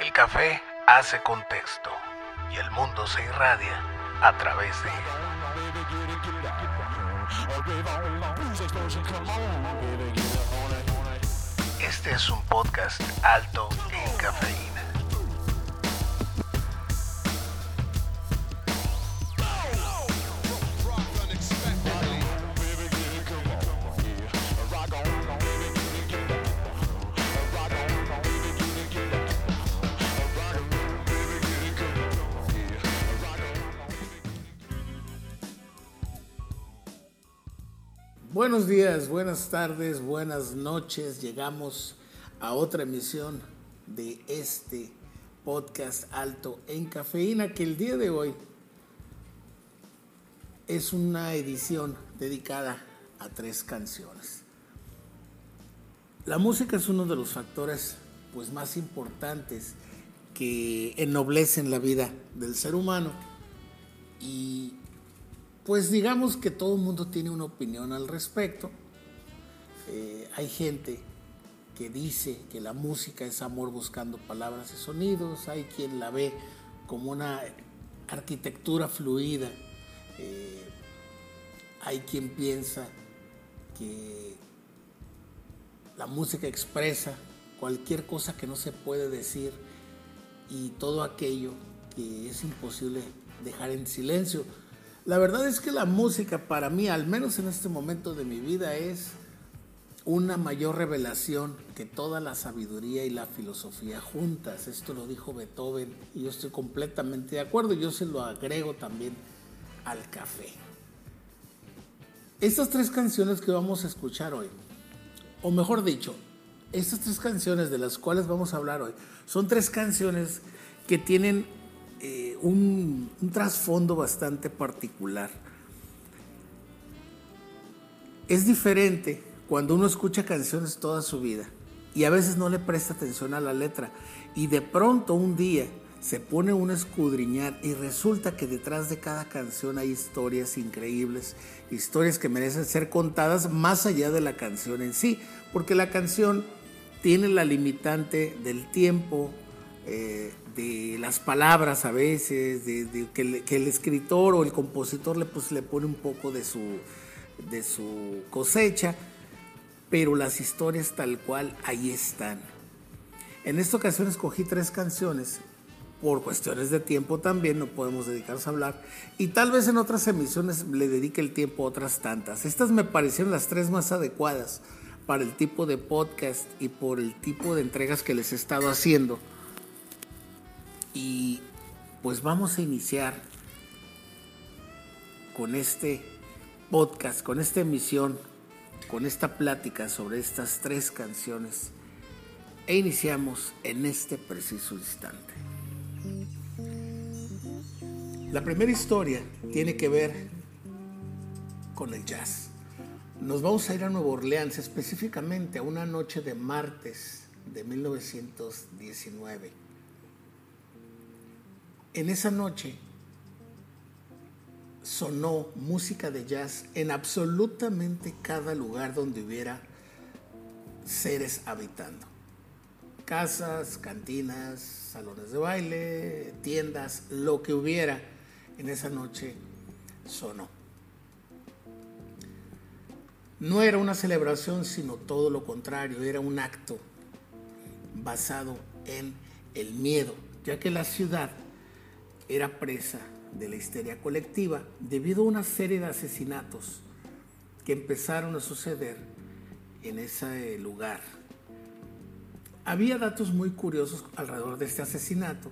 El café hace contexto y el mundo se irradia a través de él. Este es un podcast alto en cafeína. Buenos días, buenas tardes, buenas noches. Llegamos a otra emisión de este podcast alto en cafeína que el día de hoy es una edición dedicada a tres canciones. La música es uno de los factores pues más importantes que ennoblecen la vida del ser humano y pues digamos que todo el mundo tiene una opinión al respecto. Eh, hay gente que dice que la música es amor buscando palabras y sonidos, hay quien la ve como una arquitectura fluida, eh, hay quien piensa que la música expresa cualquier cosa que no se puede decir y todo aquello que es imposible dejar en silencio. La verdad es que la música para mí, al menos en este momento de mi vida, es una mayor revelación que toda la sabiduría y la filosofía juntas. Esto lo dijo Beethoven y yo estoy completamente de acuerdo. Yo se lo agrego también al café. Estas tres canciones que vamos a escuchar hoy, o mejor dicho, estas tres canciones de las cuales vamos a hablar hoy, son tres canciones que tienen eh, un, trasfondo bastante particular. Es diferente cuando uno escucha canciones toda su vida y a veces no le presta atención a la letra y de pronto un día se pone un escudriñar y resulta que detrás de cada canción hay historias increíbles, historias que merecen ser contadas más allá de la canción en sí, porque la canción tiene la limitante del tiempo, eh, de las palabras a veces, de, que, el escritor o el compositor le, pues, le pone un poco de su, de su cosecha, pero las historias tal cual ahí están. En esta ocasión escogí tres canciones, por cuestiones de tiempo también, no podemos dedicarnos a hablar, y tal vez en otras emisiones le dedique el tiempo a otras tantas. Estas me parecieron las tres más adecuadas para el tipo de podcast y por el tipo de entregas que les he estado haciendo. Y pues vamos a iniciar con este podcast, con esta emisión, con esta plática sobre estas tres canciones. E iniciamos en este preciso instante. La primera historia tiene que ver con el jazz. Nos vamos a ir a Nueva Orleans, específicamente a una noche de martes de 1919 en esa noche sonó música de jazz en absolutamente cada lugar donde hubiera seres habitando. Casas, cantinas, salones de baile, tiendas, lo que hubiera en esa noche sonó. No era una celebración, sino todo lo contrario, era un acto basado en el miedo, ya que la ciudad era presa de la histeria colectiva debido a una serie de asesinatos que empezaron a suceder en ese lugar. Había datos muy curiosos alrededor de este asesinato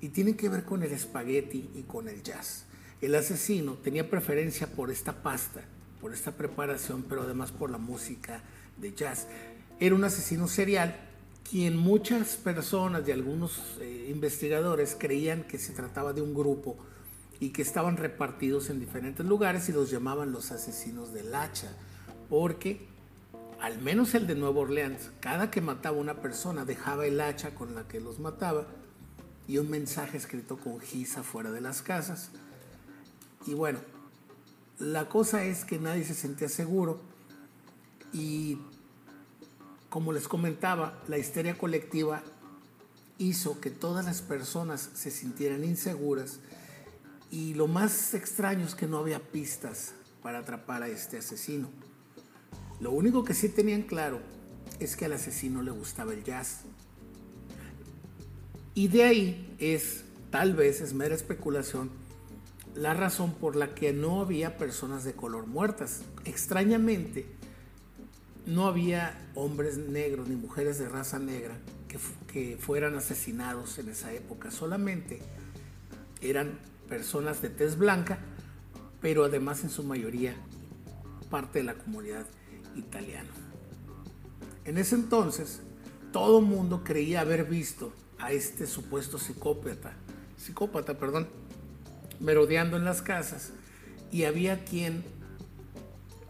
y tienen que ver con el espagueti y con el jazz. El asesino tenía preferencia por esta pasta, por esta preparación, pero además por la música de jazz. Era un asesino serial quien muchas personas y algunos eh, investigadores creían que se trataba de un grupo y que estaban repartidos en diferentes lugares y los llamaban los asesinos del hacha, porque al menos el de Nueva Orleans, cada que mataba una persona dejaba el hacha con la que los mataba y un mensaje escrito con giza fuera de las casas. Y bueno, la cosa es que nadie se sentía seguro y como les comentaba, la histeria colectiva hizo que todas las personas se sintieran inseguras y lo más extraño es que no había pistas para atrapar a este asesino. Lo único que sí tenían claro es que al asesino le gustaba el jazz. Y de ahí es, tal vez es mera especulación, la razón por la que no había personas de color muertas. Extrañamente, no había hombres negros ni mujeres de raza negra que, fueran asesinados en esa época. Solamente eran personas de tez blanca, pero además en su mayoría parte de la comunidad italiana. En ese entonces, todo mundo creía haber visto a este supuesto psicópata, psicópata, perdón, merodeando en las casas y había quien,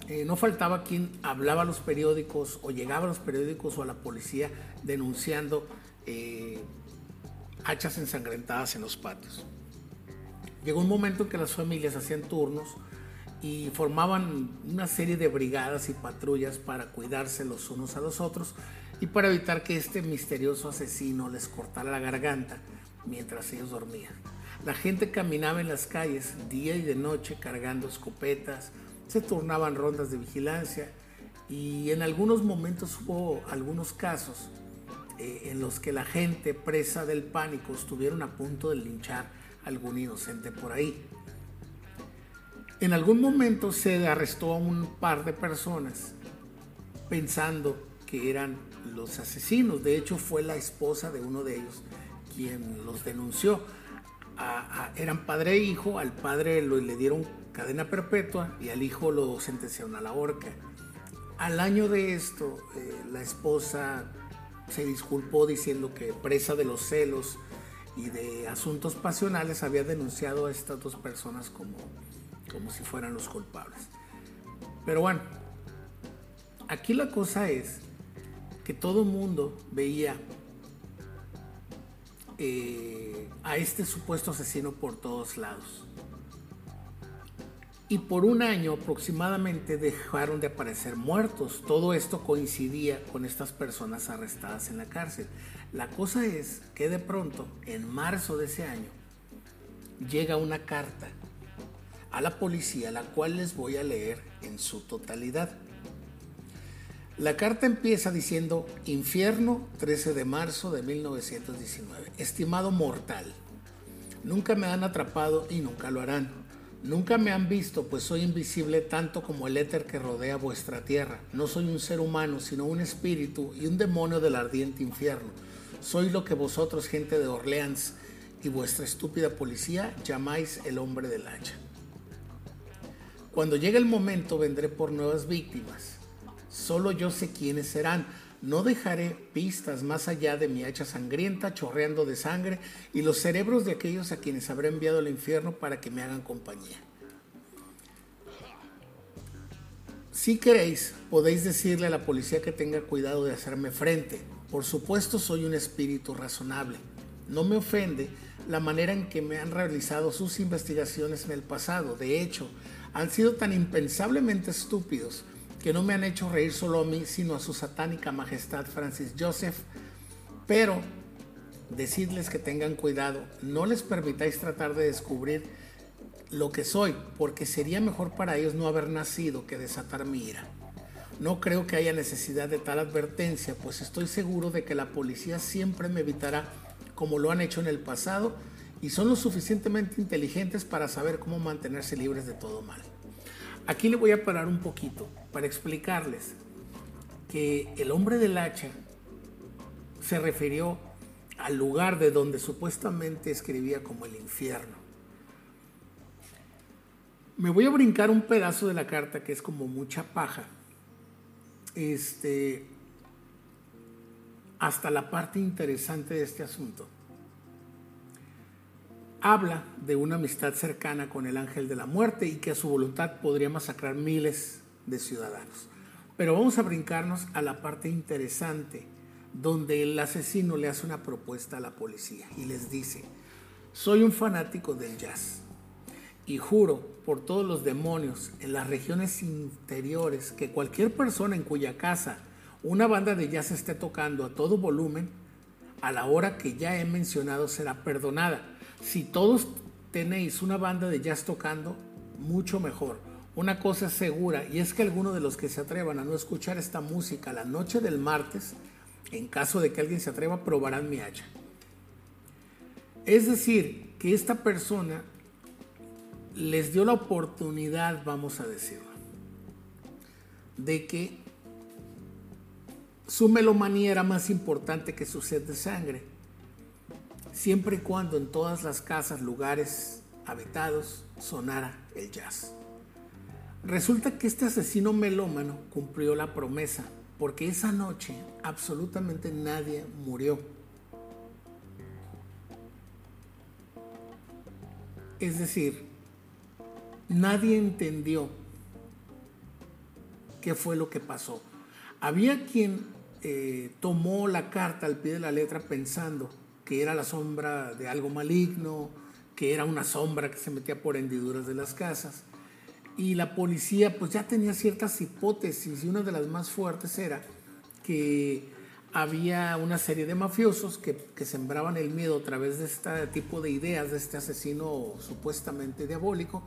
eh, no faltaba quien hablaba a los periódicos o llegaba a los periódicos o a la policía denunciando eh, hachas ensangrentadas en los patios. Llegó un momento en que las familias hacían turnos y formaban una serie de brigadas y patrullas para cuidarse los unos a los otros y para evitar que este misterioso asesino les cortara la garganta mientras ellos dormían. La gente caminaba en las calles día y de noche cargando escopetas, se turnaban rondas de vigilancia y en algunos momentos hubo algunos casos eh, en los que la gente presa del pánico estuvieron a punto de linchar a algún inocente por ahí. En algún momento se arrestó a un par de personas pensando que eran los asesinos. De hecho, fue la esposa de uno de ellos quien los denunció eran padre e hijo, al padre le dieron cadena perpetua y al hijo lo sentenciaron a la horca. Al año de esto, eh, la esposa se disculpó diciendo que presa de los celos y de asuntos pasionales había denunciado a estas dos personas como, como si fueran los culpables. Pero bueno, aquí la cosa es que todo mundo veía eh, a este supuesto asesino por todos lados. Y por un año aproximadamente dejaron de aparecer muertos. Todo esto coincidía con estas personas arrestadas en la cárcel. La cosa es que de pronto, en marzo de ese año, llega una carta a la policía, la cual les voy a leer en su totalidad. La carta empieza diciendo, infierno, 13 de marzo de 1919. Estimado mortal, nunca me han atrapado y nunca lo harán. Nunca me han visto, pues soy invisible tanto como el éter que rodea vuestra tierra. No soy un ser humano, sino un espíritu y un demonio del ardiente infierno. Soy lo que vosotros, gente de Orleans, y vuestra estúpida policía llamáis el hombre del hacha. Cuando llegue el momento vendré por nuevas víctimas Solo yo sé quiénes serán. No dejaré pistas más allá de mi hacha sangrienta chorreando de sangre y los cerebros de aquellos a quienes habré enviado al infierno para que me hagan compañía. Si queréis, podéis decirle a la policía que tenga cuidado de hacerme frente. Por supuesto soy un espíritu razonable. No me ofende la manera en que me han realizado sus investigaciones en el pasado. De hecho, han sido tan impensablemente estúpidos que no me han hecho reír solo a mí, sino a su satánica majestad Francis Joseph. Pero decidles que tengan cuidado, no les permitáis tratar de descubrir lo que soy, porque sería mejor para ellos no haber nacido que desatar mi ira. No creo que haya necesidad de tal advertencia, pues estoy seguro de que la policía siempre me evitará como lo han hecho en el pasado y son lo suficientemente inteligentes para saber cómo mantenerse libres de todo mal. Aquí le voy a parar un poquito para explicarles que el hombre del hacha se refirió al lugar de donde supuestamente escribía como el infierno. Me voy a brincar un pedazo de la carta que es como mucha paja. Este hasta la parte interesante de este asunto habla de una amistad cercana con el ángel de la muerte y que a su voluntad podría masacrar miles de ciudadanos. Pero vamos a brincarnos a la parte interesante, donde el asesino le hace una propuesta a la policía y les dice, soy un fanático del jazz y juro por todos los demonios en las regiones interiores que cualquier persona en cuya casa una banda de jazz esté tocando a todo volumen, a la hora que ya he mencionado será perdonada. Si todos tenéis una banda de jazz tocando, mucho mejor. Una cosa es segura y es que algunos de los que se atrevan a no escuchar esta música la noche del martes, en caso de que alguien se atreva, probarán mi hacha. Es decir, que esta persona les dio la oportunidad, vamos a decirlo, de que su melomanía era más importante que su sed de sangre, siempre y cuando en todas las casas, lugares habitados, sonara el jazz. Resulta que este asesino melómano cumplió la promesa, porque esa noche absolutamente nadie murió. Es decir, nadie entendió qué fue lo que pasó. Había quien eh, tomó la carta al pie de la letra pensando que era la sombra de algo maligno, que era una sombra que se metía por hendiduras de las casas. Y la policía pues ya tenía ciertas hipótesis y una de las más fuertes era que había una serie de mafiosos que, que, sembraban el miedo a través de este tipo de ideas, de este asesino supuestamente diabólico,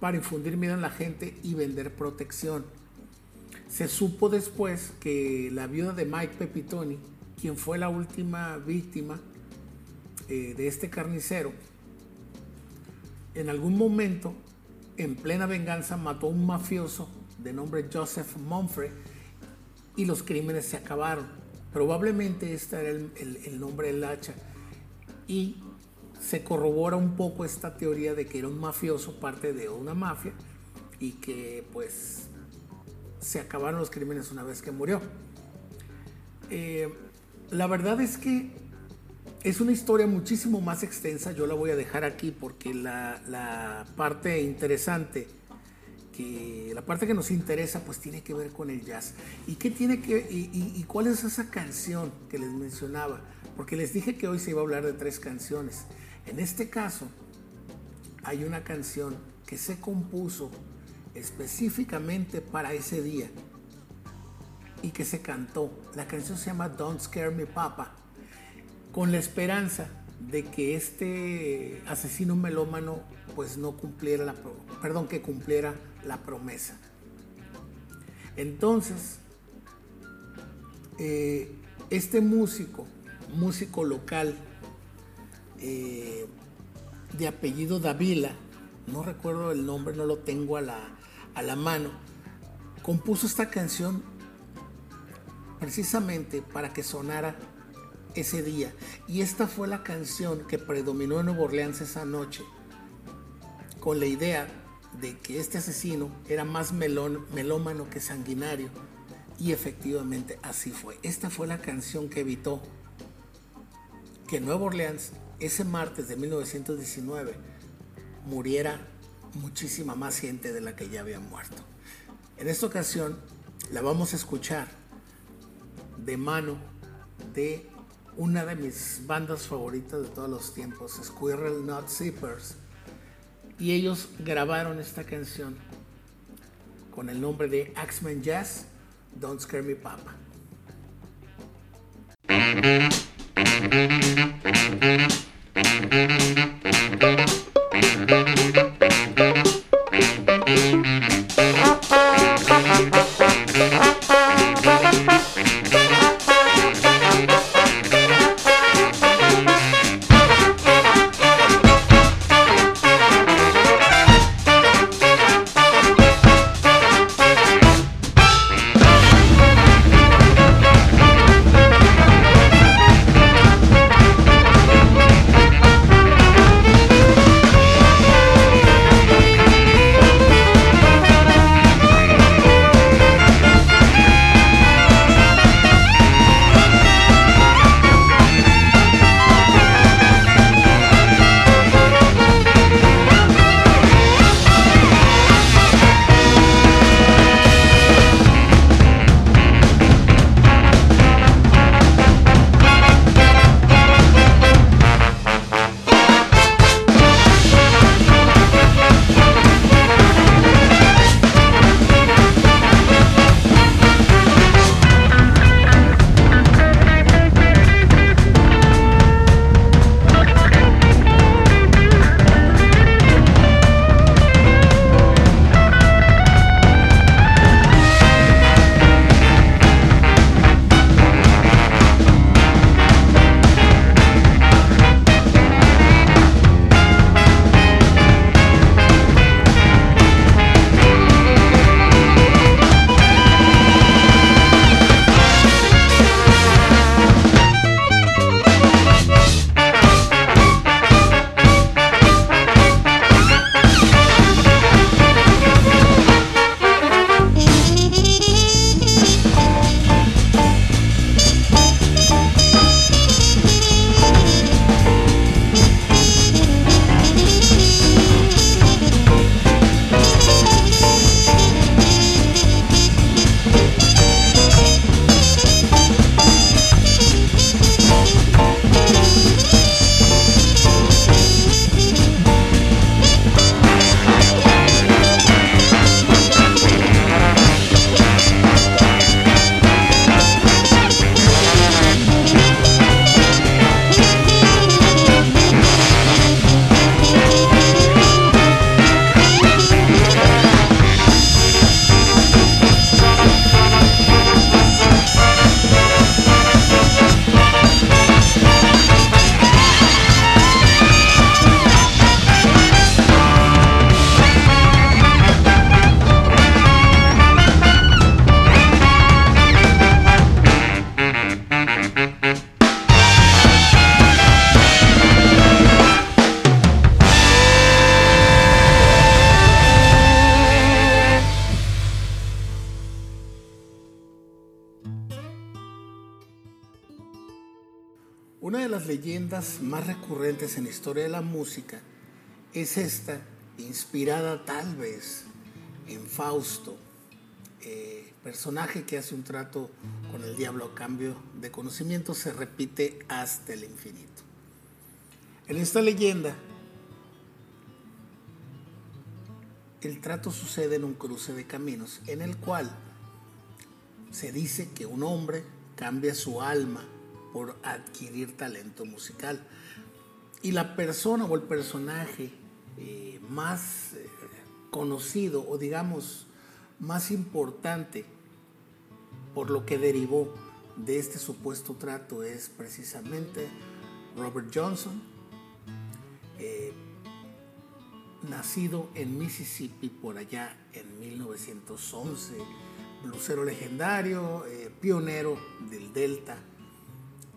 para infundir miedo en la gente y vender protección. Se supo después que la viuda de Mike Pepitoni, quien fue la última víctima eh, de este carnicero, en algún momento, en plena venganza, mató a un mafioso de nombre Joseph Monfrey y los crímenes se acabaron. Probablemente este era el, el nombre del hacha. Y se corrobora un poco esta teoría de que era un mafioso, parte de una mafia, y que pues se acabaron los crímenes una vez que murió. Eh, la verdad es que es una historia muchísimo más extensa, yo la voy a dejar aquí porque la, parte interesante, que la parte que nos interesa, pues tiene que ver con el jazz. ¿Y qué tiene que, y cuál es esa canción que les mencionaba? Porque les dije que hoy se iba a hablar de tres canciones. En este caso, hay una canción que se compuso específicamente para ese día y que se cantó. La canción se llama Don't Scare Me Papa, con la esperanza de que este asesino melómano pues no cumpliera la, perdón, que cumpliera la promesa. Entonces, eh, este músico, músico local, eh, de apellido Davila, no recuerdo el nombre, no lo tengo a la, a la mano, compuso esta canción precisamente para que sonara ese día. Y esta fue la canción que predominó en Nueva Orleans esa noche, con la idea de que este asesino era más melómano que sanguinario. Y efectivamente así fue. Esta fue la canción que evitó que Nueva Orleans ese martes de 1919 muriera muchísima más gente de la que ya había muerto. En esta ocasión la vamos a escuchar de mano de una de mis bandas favoritas de todos los tiempos, Squirrel Not Zippers. Y ellos grabaron esta canción con el nombre de Axeman Jazz, Don't Scare Me Papa. Historia de la música es esta, inspirada tal vez en Fausto, eh, personaje que hace un trato con el diablo a cambio de conocimiento, se repite hasta el infinito. En esta leyenda, el trato sucede en un cruce de caminos en el cual se dice que un hombre cambia su alma por adquirir talento musical. Y la persona o el personaje eh, más eh, conocido o digamos más importante por lo que derivó de este supuesto trato es precisamente Robert Johnson, eh, nacido en Mississippi por allá en 1911, blusero legendario, pionero del Delta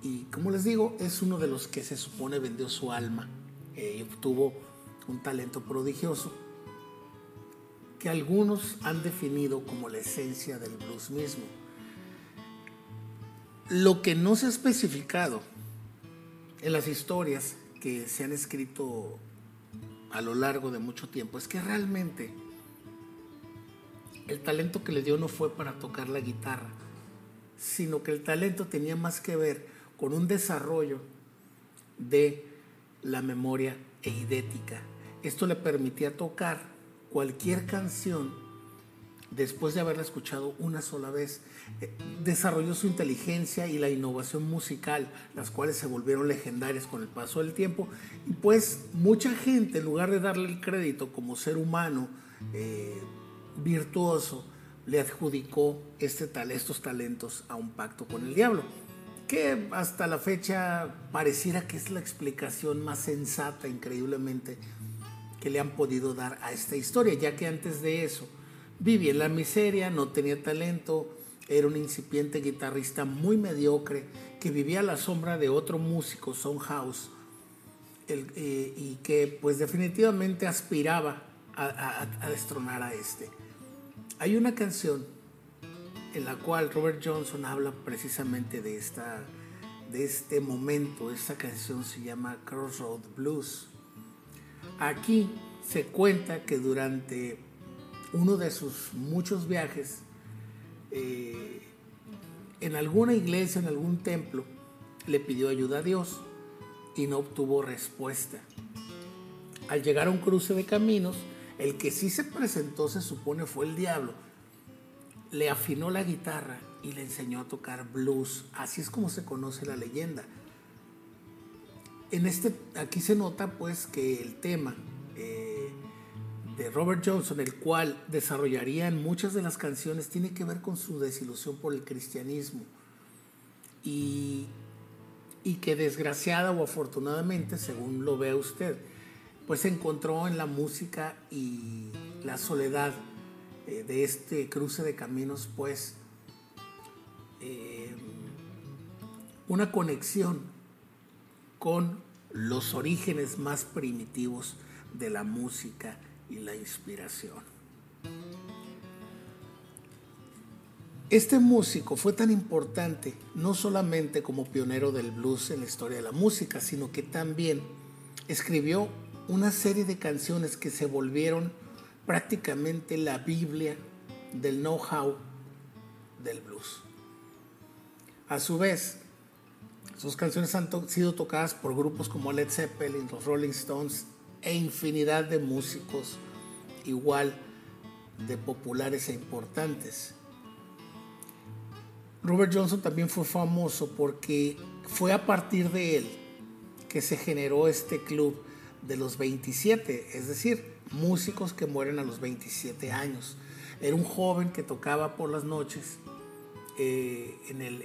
y como les digo, es uno de los que se supone vendió su alma eh, y obtuvo un talento prodigioso que algunos han definido como la esencia del blues mismo. Lo que no se ha especificado en las historias que se han escrito a lo largo de mucho tiempo es que realmente el talento que le dio no fue para tocar la guitarra, sino que el talento tenía más que ver con un desarrollo de la memoria eidética. Esto le permitía tocar cualquier canción después de haberla escuchado una sola vez. Eh, desarrolló su inteligencia y la innovación musical, las cuales se volvieron legendarias con el paso del tiempo. Y pues mucha gente, en lugar de darle el crédito como ser humano eh, virtuoso, le adjudicó este tal, estos talentos a un pacto con el diablo que hasta la fecha pareciera que es la explicación más sensata, increíblemente, que le han podido dar a esta historia, ya que antes de eso vivía en la miseria, no tenía talento, era un incipiente guitarrista muy mediocre que vivía a la sombra de otro músico, House, eh, y que pues definitivamente aspiraba a, a destronar a este. Hay una canción en la cual Robert Johnson habla precisamente de, esta, de este momento. Esta canción se llama Crossroad Blues. Aquí se cuenta que durante uno de sus muchos viajes, eh, en alguna iglesia, en algún templo, le pidió ayuda a Dios y no obtuvo respuesta. Al llegar a un cruce de caminos, el que sí se presentó se supone fue el diablo, le afinó la guitarra y le enseñó a tocar blues. Así es como se conoce la leyenda. En este, aquí se nota pues que el tema eh, de Robert Johnson, el cual desarrollaría en muchas de las canciones, tiene que ver con su desilusión por el cristianismo. Y, y que desgraciada o afortunadamente, según lo vea usted, pues encontró en la música y la soledad eh, de este cruce de caminos, pues, eh, una conexión con los orígenes más primitivos de la música y la inspiración. Este músico fue tan importante no solamente como pionero del blues en la historia de la música, sino que también escribió una serie de canciones que se volvieron prácticamente la Biblia del know-how del blues. A su vez, sus canciones han sido tocadas por grupos como Led Zeppelin, los Rolling Stones e infinidad de músicos igual de populares e importantes. Robert Johnson también fue famoso porque fue a partir de él que se generó este club de los 27, es decir, músicos que mueren a los 27 años. Era un joven que tocaba por las noches, eh, en el,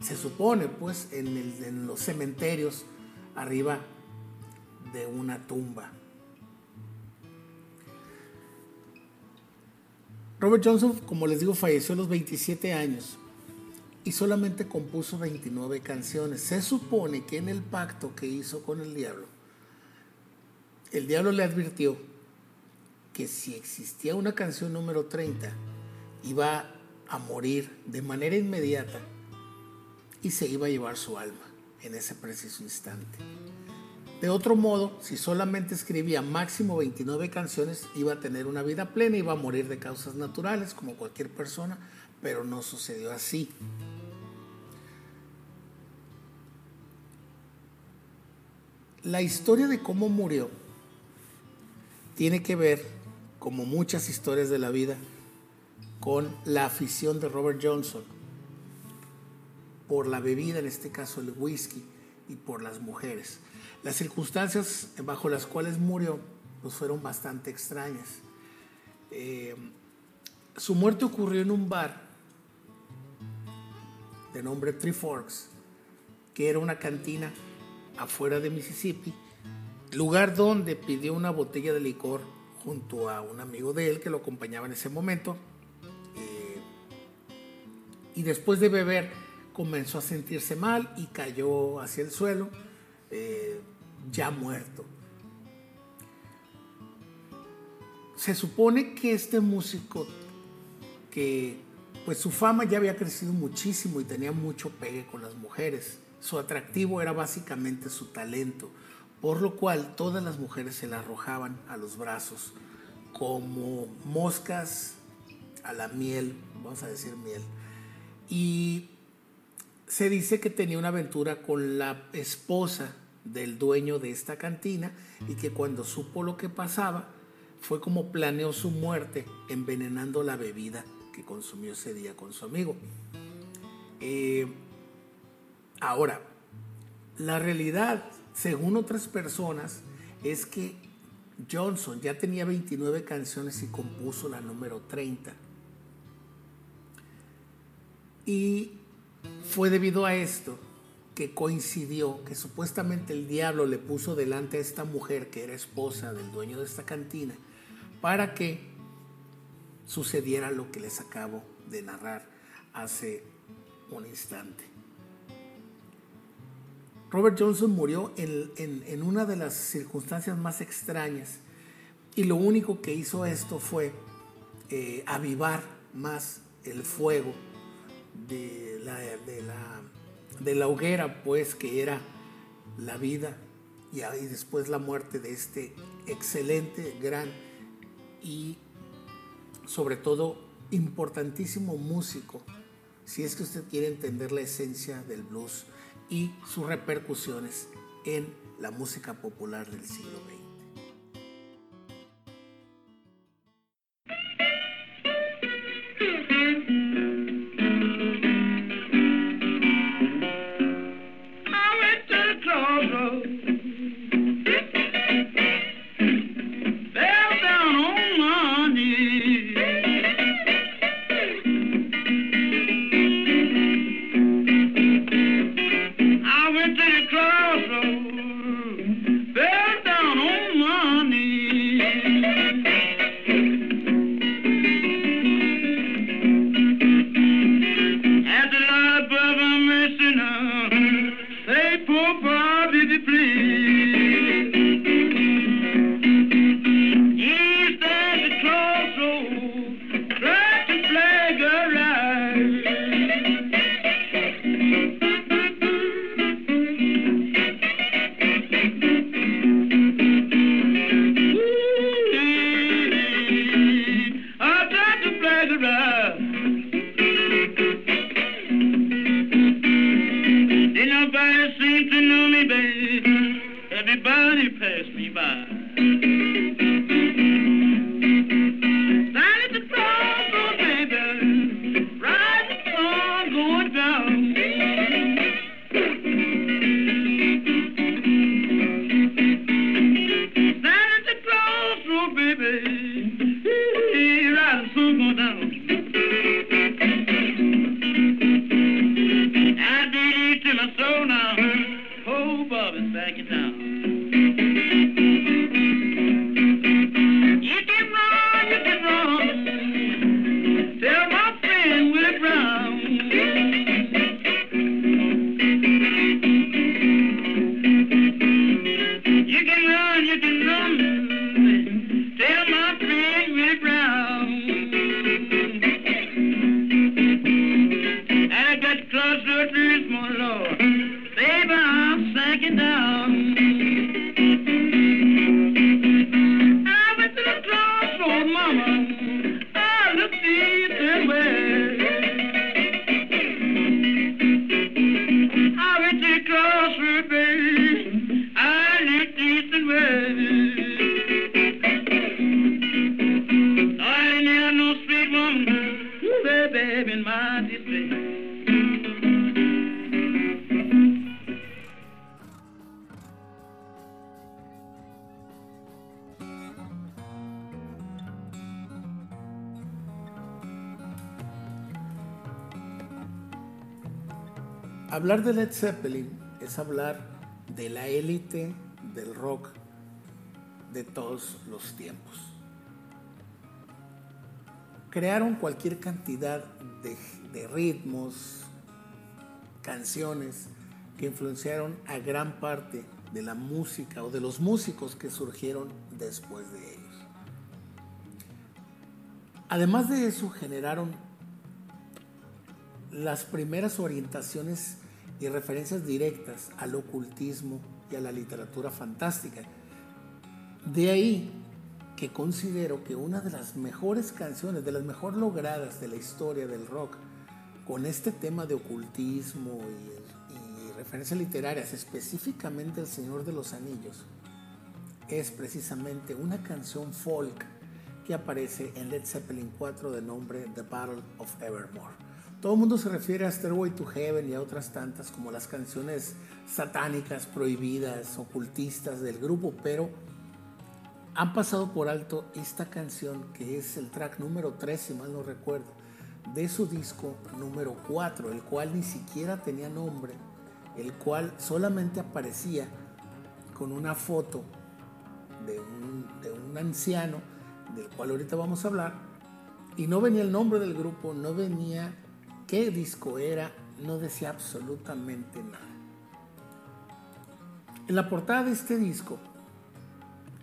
se supone, pues, en, en los cementerios arriba de una tumba. Robert Johnson, como les digo, falleció a los 27 años y solamente compuso 29 canciones. Se supone que en el pacto que hizo con el diablo, el diablo le advirtió que si existía una canción número 30, iba a morir de manera inmediata y se iba a llevar su alma. en ese preciso instante. De otro modo, si solamente escribía máximo 29 canciones, iba a tener una vida plena, iba a morir de causas naturales como cualquier persona, pero no sucedió así. La historia de cómo murió tiene que ver, como muchas historias de la vida, con la afición de Robert Johnson por la bebida, en este caso el whisky, y por las mujeres. Las circunstancias bajo las cuales murió pues fueron bastante extrañas. Eh, su muerte ocurrió en un bar de nombre Three Forks, que era una cantina afuera de Mississippi, lugar donde pidió una botella de licor junto a un amigo de él que lo acompañaba en ese momento. Eh, y después de beber comenzó a sentirse mal y cayó hacia el suelo. Eh, ya muerto. Se supone que este músico, que pues su fama ya había crecido muchísimo y tenía mucho pegue con las mujeres, su atractivo era básicamente su talento, por lo cual todas las mujeres se le arrojaban a los brazos como moscas a la miel, vamos a decir miel. Y se dice que tenía una aventura con la esposa del dueño de esta cantina y que cuando supo lo que pasaba fue como planeó su muerte envenenando la bebida que consumió ese día con su amigo. Eh, ahora, la realidad, según otras personas, es que Johnson ya tenía 29 canciones y compuso la número 30. Y fue debido a esto que coincidió, que supuestamente el diablo le puso delante a esta mujer que era esposa del dueño de esta cantina, para que sucediera lo que les acabo de narrar hace un instante. Robert Johnson murió en, una de las circunstancias más extrañas. Y lo único que hizo esto fue eh, avivar más el fuego de la, de la de la hoguera, pues, que era la vida y después la muerte de este excelente, gran y sobre todo importantísimo músico, si es que usted quiere entender la esencia del blues y sus repercusiones en la música popular del siglo XX. Havana. Hablar de Led Zeppelin es hablar de la élite del rock de todos los tiempos. Crearon cualquier cantidad de, ritmos, canciones que influenciaron a gran parte de la música o de los músicos que surgieron después de ellos. Además de eso, generaron las primeras orientaciones y referencias directas al ocultismo y a la literatura fantástica. De ahí que considero que una de las mejores canciones, de las mejor logradas de la historia del rock, con este tema de ocultismo y, referencias literarias, específicamente El Señor de los Anillos, es precisamente una canción folk que aparece en Led Zeppelin 4 de nombre The Battle of Evermore. Todo el mundo se refiere a Stairway to Heaven y a otras tantas como las canciones satánicas, prohibidas, ocultistas del grupo, pero han pasado por alto esta canción que es el track número 3, si mal no recuerdo, de su disco número 4, el cual ni siquiera tenía nombre, el cual solamente aparecía con una foto de un, de un anciano, del cual ahorita vamos a hablar, y no venía el nombre del grupo, no venía qué disco era, no decía absolutamente nada. En la portada de este disco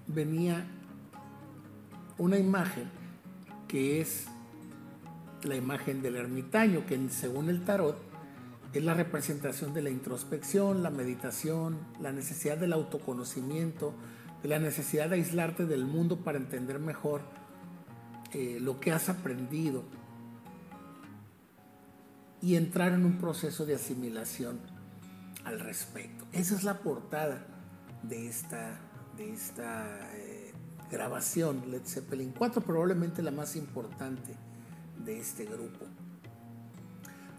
venía una imagen que es la imagen del ermitaño, que según el tarot es la representación de la introspección, la meditación, la necesidad del autoconocimiento, de la necesidad de aislarte del mundo para entender mejor eh, lo que has aprendido y entrar en un proceso de asimilación al respecto. Esa es la portada de esta, de esta eh, grabación, Led Zeppelin 4, probablemente la más importante de este grupo.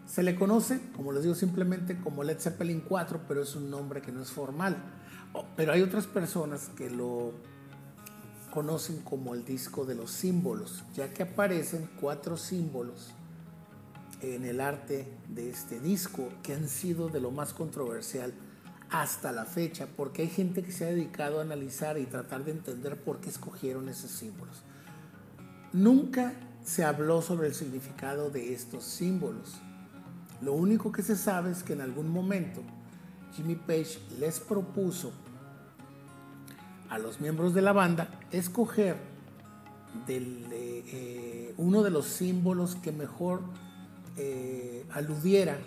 Se le conoce, como les digo, simplemente como Led Zeppelin 4, pero es un nombre que no es formal. Oh, pero hay otras personas que lo conocen como el disco de los símbolos, ya que aparecen cuatro símbolos en el arte de este disco que han sido de lo más controversial hasta la fecha, porque hay gente que se ha dedicado a analizar y tratar de entender por qué escogieron esos símbolos. Nunca se habló sobre el significado de estos símbolos. Lo único que se sabe es que en algún momento Jimmy Page les propuso a los miembros de la banda escoger del, eh, uno de los símbolos que mejor eh, aludiera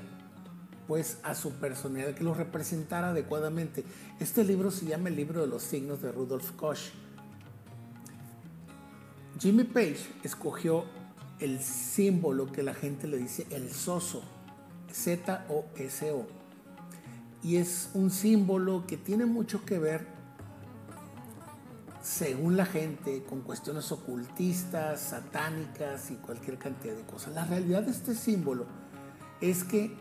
pues a su personalidad, que lo representara adecuadamente. Este libro se llama El libro de los signos de Rudolf Koch. Jimmy Page escogió el símbolo que la gente le dice el soso, Z-O-S-O. Y es un símbolo que tiene mucho que ver según la gente, con cuestiones ocultistas, satánicas y cualquier cantidad de cosas. La realidad de este símbolo es que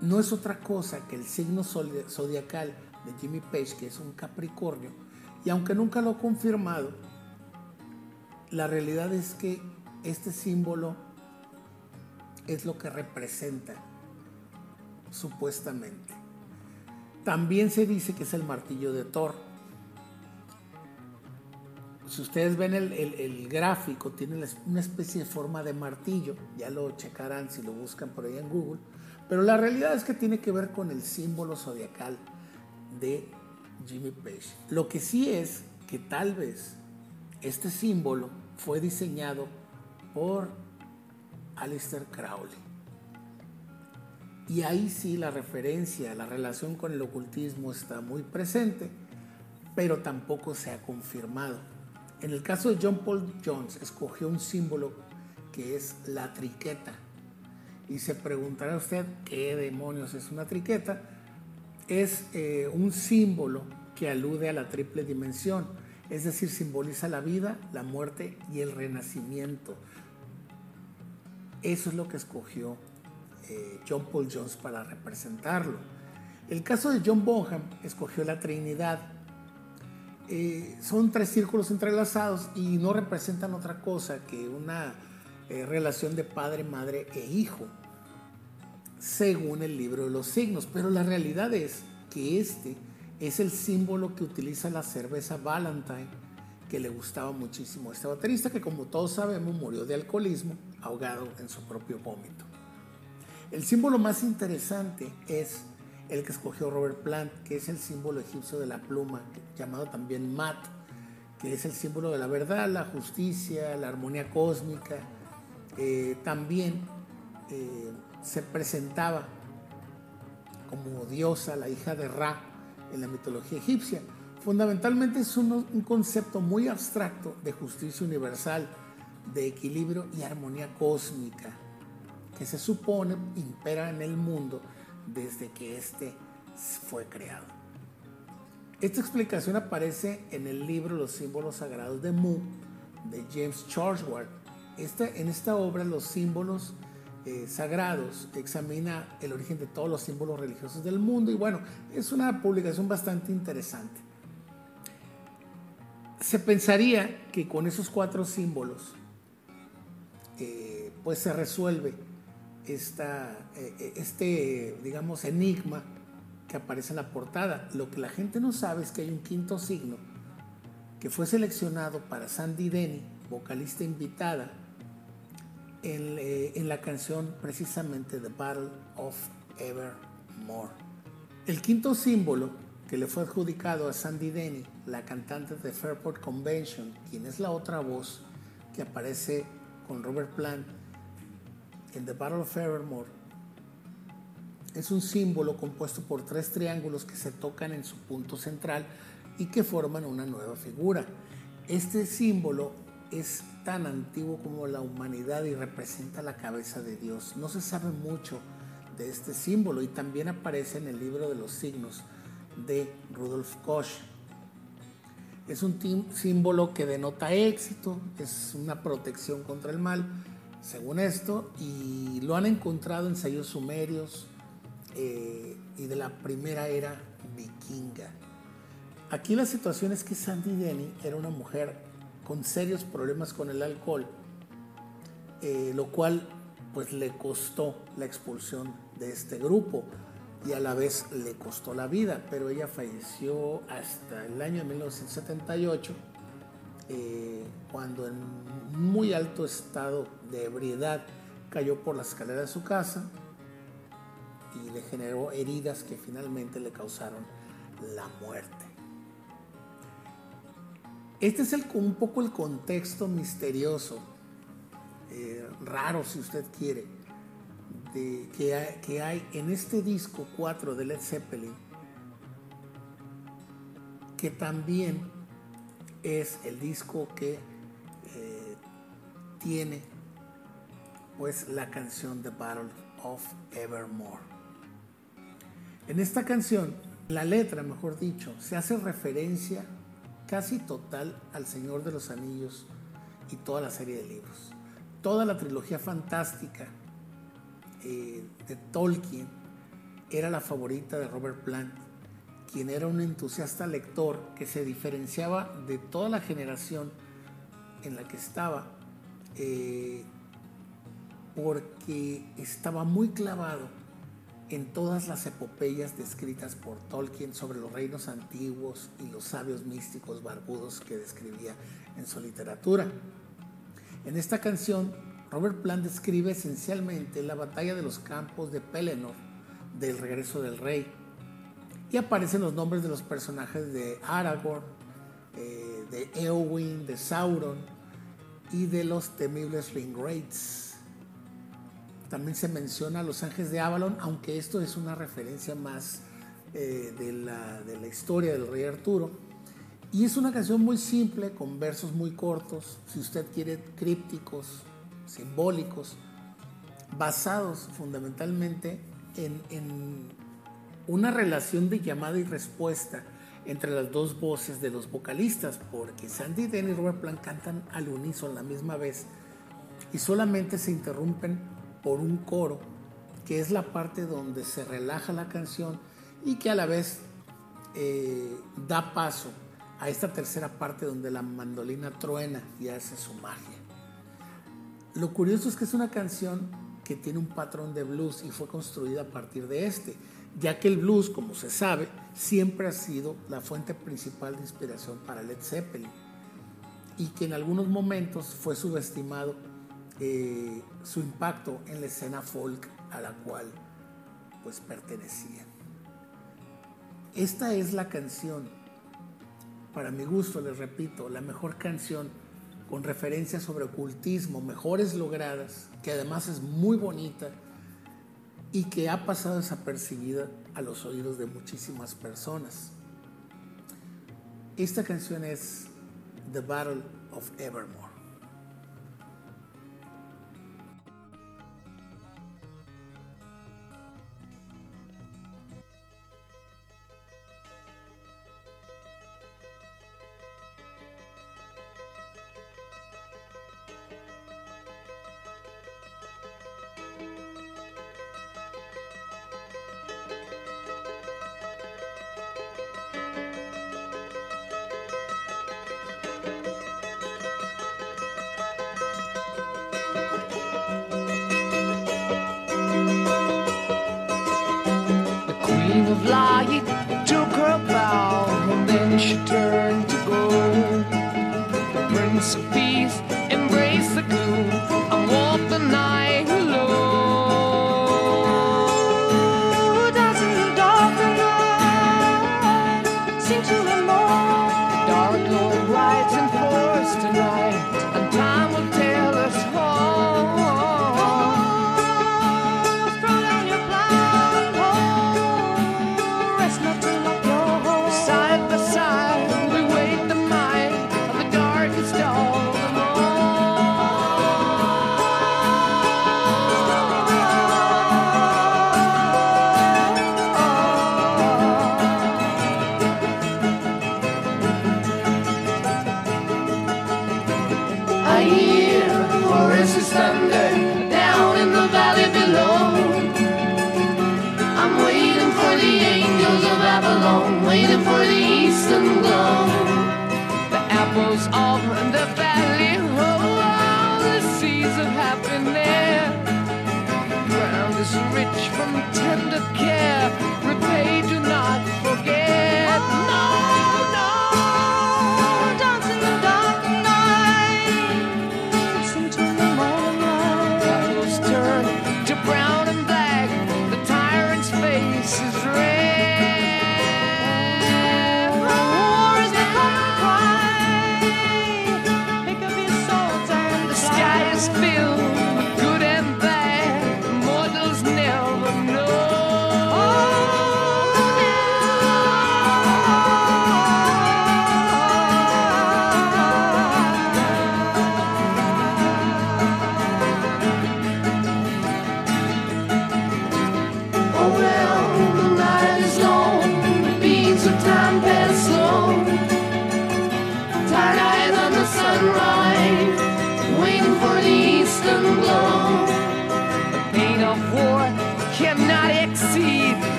no es otra cosa que el signo zodiacal de Jimmy Page, que es un Capricornio, y aunque nunca lo ha confirmado, la realidad es que este símbolo es lo que representa, supuestamente. También se dice que es el martillo de Thor si ustedes ven el, gráfico, tiene una especie de forma de martillo, ya lo checarán si lo buscan por ahí en Google, pero la realidad es que tiene que ver con el símbolo zodiacal de Jimmy Page. Lo que sí es que tal vez este símbolo fue diseñado por Alistair Crowley. Y ahí sí la referencia, la relación con el ocultismo está muy presente, pero tampoco se ha confirmado. En el caso de John Paul Jones, escogió un símbolo que es la triqueta. Y se preguntará usted qué demonios es una triqueta. es eh, un símbolo que alude a la triple dimensión, es decir, simboliza la vida, la muerte y el renacimiento. Eso es lo que escogió eh, John Paul Jones para representarlo. El caso de John Bonham escogió la Trinidad. Eh, son tres círculos entrelazados y no representan otra cosa que una relación de padre, madre e hijo según el libro de los signos. Pero la realidad es que este es el símbolo que utiliza la cerveza Valentine, que le gustaba muchísimo a este baterista, que como todos sabemos murió de alcoholismo, ahogado en su propio vómito. El símbolo más interesante es el que escogió Robert Plant, que es el símbolo egipcio de la pluma, llamado también Mat, que es el símbolo de la verdad, la justicia, la armonía cósmica. Eh, también eh, se presentaba como diosa, la hija de Ra en la mitología egipcia. Fundamentalmente es un, concepto muy abstracto de justicia universal, de equilibrio y armonía cósmica, que se supone impera en el mundo desde que éste fue creado. Esta explicación aparece en el libro Los símbolos sagrados de Mu de James Charlesworth. en esta obra los símbolos eh, sagrados, examina el origen de todos los símbolos religiosos del mundo y bueno, es una publicación bastante interesante. Se pensaría que con esos cuatro símbolos eh, pues se resuelve esta, eh, este, digamos, enigma que aparece en la portada. Lo que la gente no sabe es que hay un quinto signo que fue seleccionado para Sandy Denny, vocalista invitada, eh, en, la canción precisamente The Battle of Evermore. El quinto símbolo que le fue adjudicado a Sandy Denny, la cantante de Fairport Convention, quien es la otra voz que aparece con Robert Plant en The Battle of Evermore, es un símbolo compuesto por tres triángulos que se tocan en su punto central y que forman una nueva figura. Este símbolo es tan antiguo como la humanidad y representa la cabeza de Dios. No se sabe mucho de este símbolo y también aparece en el libro de los signos de Rudolf Koch. Es un símbolo que denota éxito, es una protección contra el mal, según esto, y lo han encontrado en sellos sumerios eh, y de la primera era vikinga. Aquí la situación es que Sandy Denny era una mujer con serios problemas con el alcohol, eh, lo cual pues le costó la expulsión de este grupo y a la vez le costó la vida, pero ella falleció hasta el año 1978, eh, cuando en muy alto estado de ebriedad cayó por la escalera de su casa y le generó heridas que finalmente le causaron la muerte. Este es un poco el contexto misterioso, eh, raro si usted quiere, que, hay, que hay en este disco 4 de Led Zeppelin, que también es el disco que eh, tiene pues la canción The Battle of Evermore. En esta canción, la letra, mejor dicho, se hace referencia casi total al Señor de los Anillos y toda la serie de libros. Toda la trilogía fantástica eh, de Tolkien era la favorita de Robert Plant, quien era un entusiasta lector que se diferenciaba de toda la generación en la que estaba, eh, porque estaba muy clavado en todas las epopeyas descritas por Tolkien sobre los reinos antiguos y los sabios místicos barbudos que describía en su literatura. En esta canción, Robert Plant describe esencialmente la batalla de los campos de Pelennor, del regreso del rey, y aparecen los nombres de los personajes de Aragorn, eh, de Eowyn, de Sauron y de los temibles Ringwraiths también se menciona a los ángeles de Avalon, aunque esto es una referencia más eh, de, la, de, la, historia del rey Arturo. Y es una canción muy simple, con versos muy cortos, si usted quiere, crípticos, simbólicos, basados fundamentalmente en, en una relación de llamada y respuesta entre las dos voces de los vocalistas, porque Sandy Denny y Robert Plant cantan al unísono la misma vez y solamente se interrumpen por un coro, que es la parte donde se relaja la canción y que a la vez eh, da paso a esta tercera parte donde la mandolina truena y hace su magia. Lo curioso es que es una canción que tiene un patrón de blues y fue construida a partir de este ya que el blues, como se sabe, siempre ha sido la fuente principal de inspiración para Led Zeppelin y que en algunos momentos fue subestimado eh, su impacto en la escena folk a la cual pues pertenecía. Esta es la canción, para mi gusto, les repito, la mejor canción con referencias sobre ocultismo, mejores logradas, que además es muy bonita y que ha pasado desapercibida a los oídos de muchísimas personas. Esta canción es The Battle of Evermore. of lying took her bow, and then she turned. taste and. The apples of the valley, oh, the seeds of happiness. The ground is rich from tender care.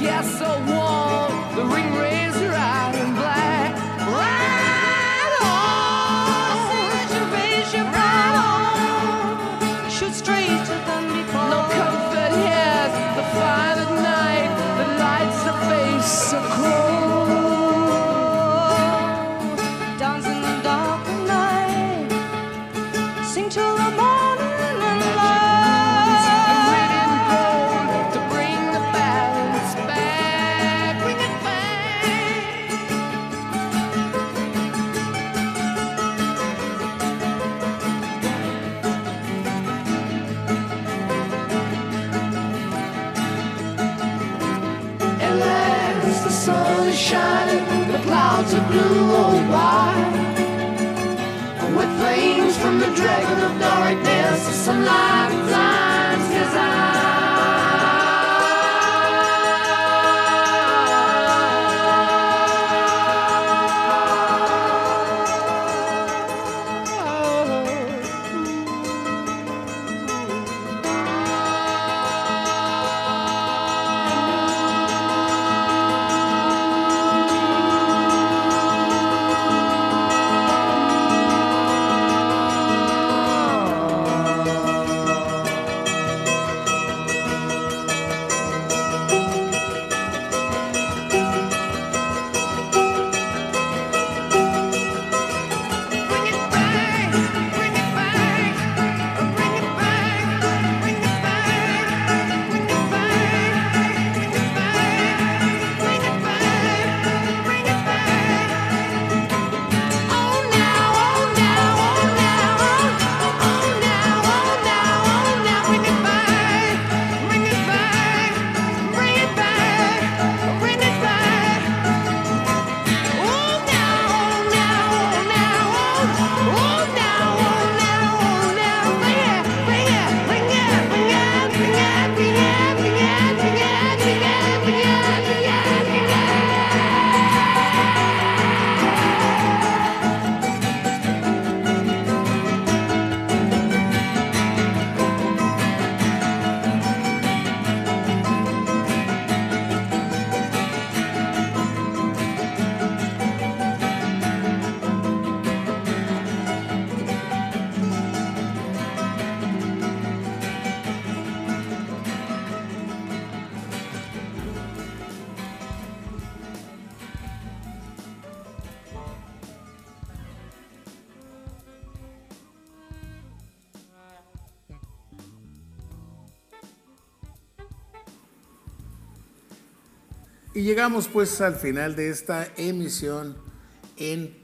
Yes. Y llegamos pues al final de esta emisión en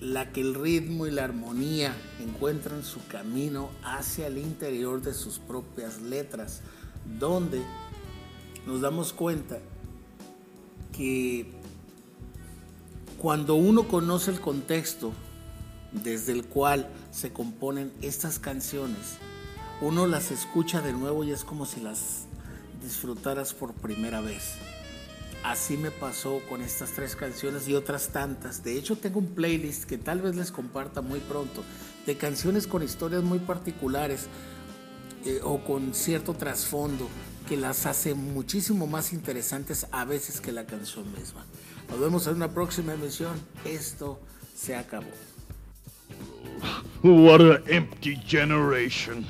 la que el ritmo y la armonía encuentran su camino hacia el interior de sus propias letras, donde nos damos cuenta que cuando uno conoce el contexto desde el cual se componen estas canciones, uno las escucha de nuevo y es como si las disfrutaras por primera vez. Así me pasó con estas tres canciones y otras tantas. De hecho, tengo un playlist que tal vez les comparta muy pronto de canciones con historias muy particulares eh, o con cierto trasfondo que las hace muchísimo más interesantes a veces que la canción misma. Nos vemos en una próxima emisión. Esto se acabó. What an empty generation.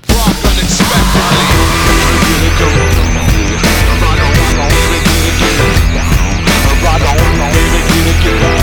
I don't know.